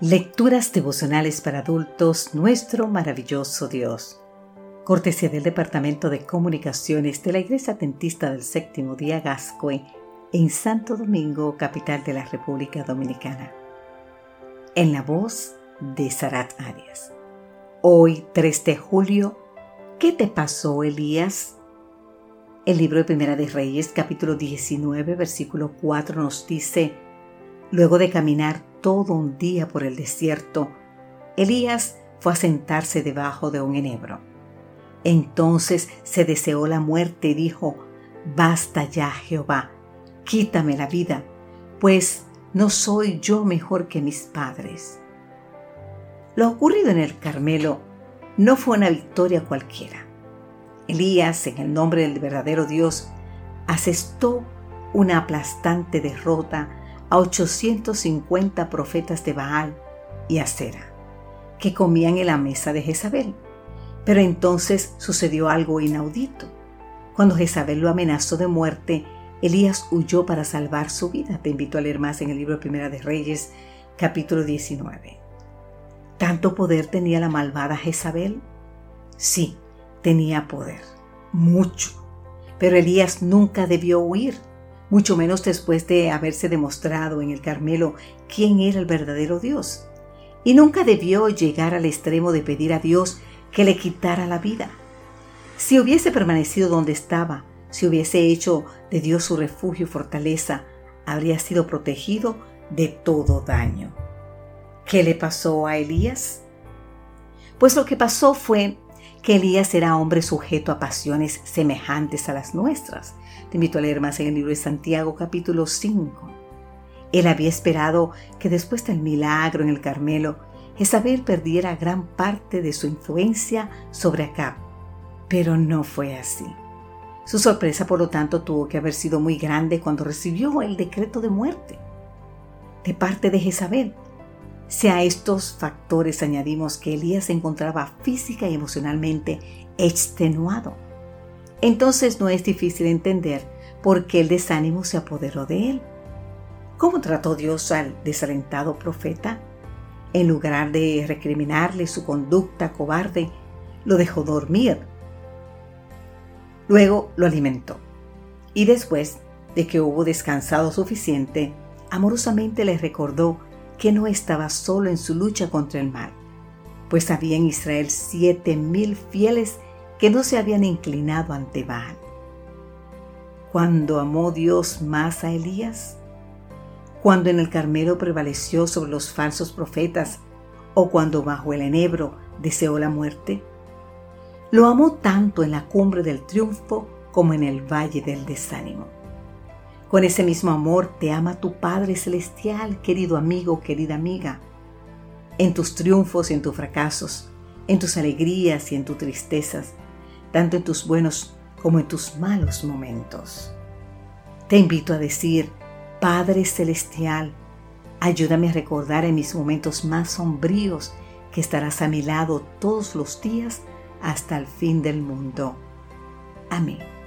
Lecturas devocionales para adultos, nuestro maravilloso Dios. Cortesía del Departamento de Comunicaciones de la Iglesia Adventista del Séptimo Día Gascue en Santo Domingo, capital de la República Dominicana. En la voz de Sarat Arias. Hoy, 3 de julio, ¿qué te pasó, Elías? El libro de Primera de Reyes, capítulo 19, versículo 4 nos dice, Luego de caminar todo un día por el desierto, Elías fue a sentarse debajo de un enebro. Entonces se deseó la muerte y dijo, Basta ya, Jehová, quítame la vida, pues no soy yo mejor que mis padres. Lo ocurrido en el Carmelo no fue una victoria cualquiera. Elías, en el nombre del verdadero Dios, asestó una aplastante derrota a 850 profetas de Baal y Acera, que comían en la mesa de Jezabel. Pero entonces sucedió algo inaudito. Cuando Jezabel lo amenazó de muerte, Elías huyó para salvar su vida. Te invito a leer más en el libro Primera de Reyes, capítulo 19. ¿Tanto poder tenía la malvada Jezabel? Sí, tenía poder, mucho. Pero Elías nunca debió huir mucho menos después de haberse demostrado en el Carmelo quién era el verdadero Dios. Y nunca debió llegar al extremo de pedir a Dios que le quitara la vida. Si hubiese permanecido donde estaba, si hubiese hecho de Dios su refugio y fortaleza, habría sido protegido de todo daño. ¿Qué le pasó a Elías? Pues lo que pasó fue que Elías era hombre sujeto a pasiones semejantes a las nuestras. Te invito a leer más en el libro de Santiago capítulo 5. Él había esperado que después del milagro en el Carmelo, Jezabel perdiera gran parte de su influencia sobre Acab. Pero no fue así. Su sorpresa, por lo tanto, tuvo que haber sido muy grande cuando recibió el decreto de muerte de parte de Jezabel, si a estos factores añadimos que Elías se encontraba física y emocionalmente extenuado, entonces no es difícil entender por qué el desánimo se apoderó de él. ¿Cómo trató Dios al desalentado profeta? En lugar de recriminarle su conducta cobarde, lo dejó dormir. Luego lo alimentó. Y después de que hubo descansado suficiente, amorosamente le recordó que no estaba solo en su lucha contra el mal, pues había en Israel siete mil fieles que no se habían inclinado ante Baal. Cuando amó Dios más a Elías, cuando en el Carmelo prevaleció sobre los falsos profetas, o cuando bajo el enebro deseó la muerte, lo amó tanto en la cumbre del triunfo como en el valle del desánimo. Con ese mismo amor te ama tu Padre Celestial, querido amigo, querida amiga. En tus triunfos y en tus fracasos, en tus alegrías y en tus tristezas, tanto en tus buenos como en tus malos momentos. Te invito a decir, Padre Celestial, ayúdame a recordar en mis momentos más sombríos que estarás a mi lado todos los días hasta el fin del mundo. Amén.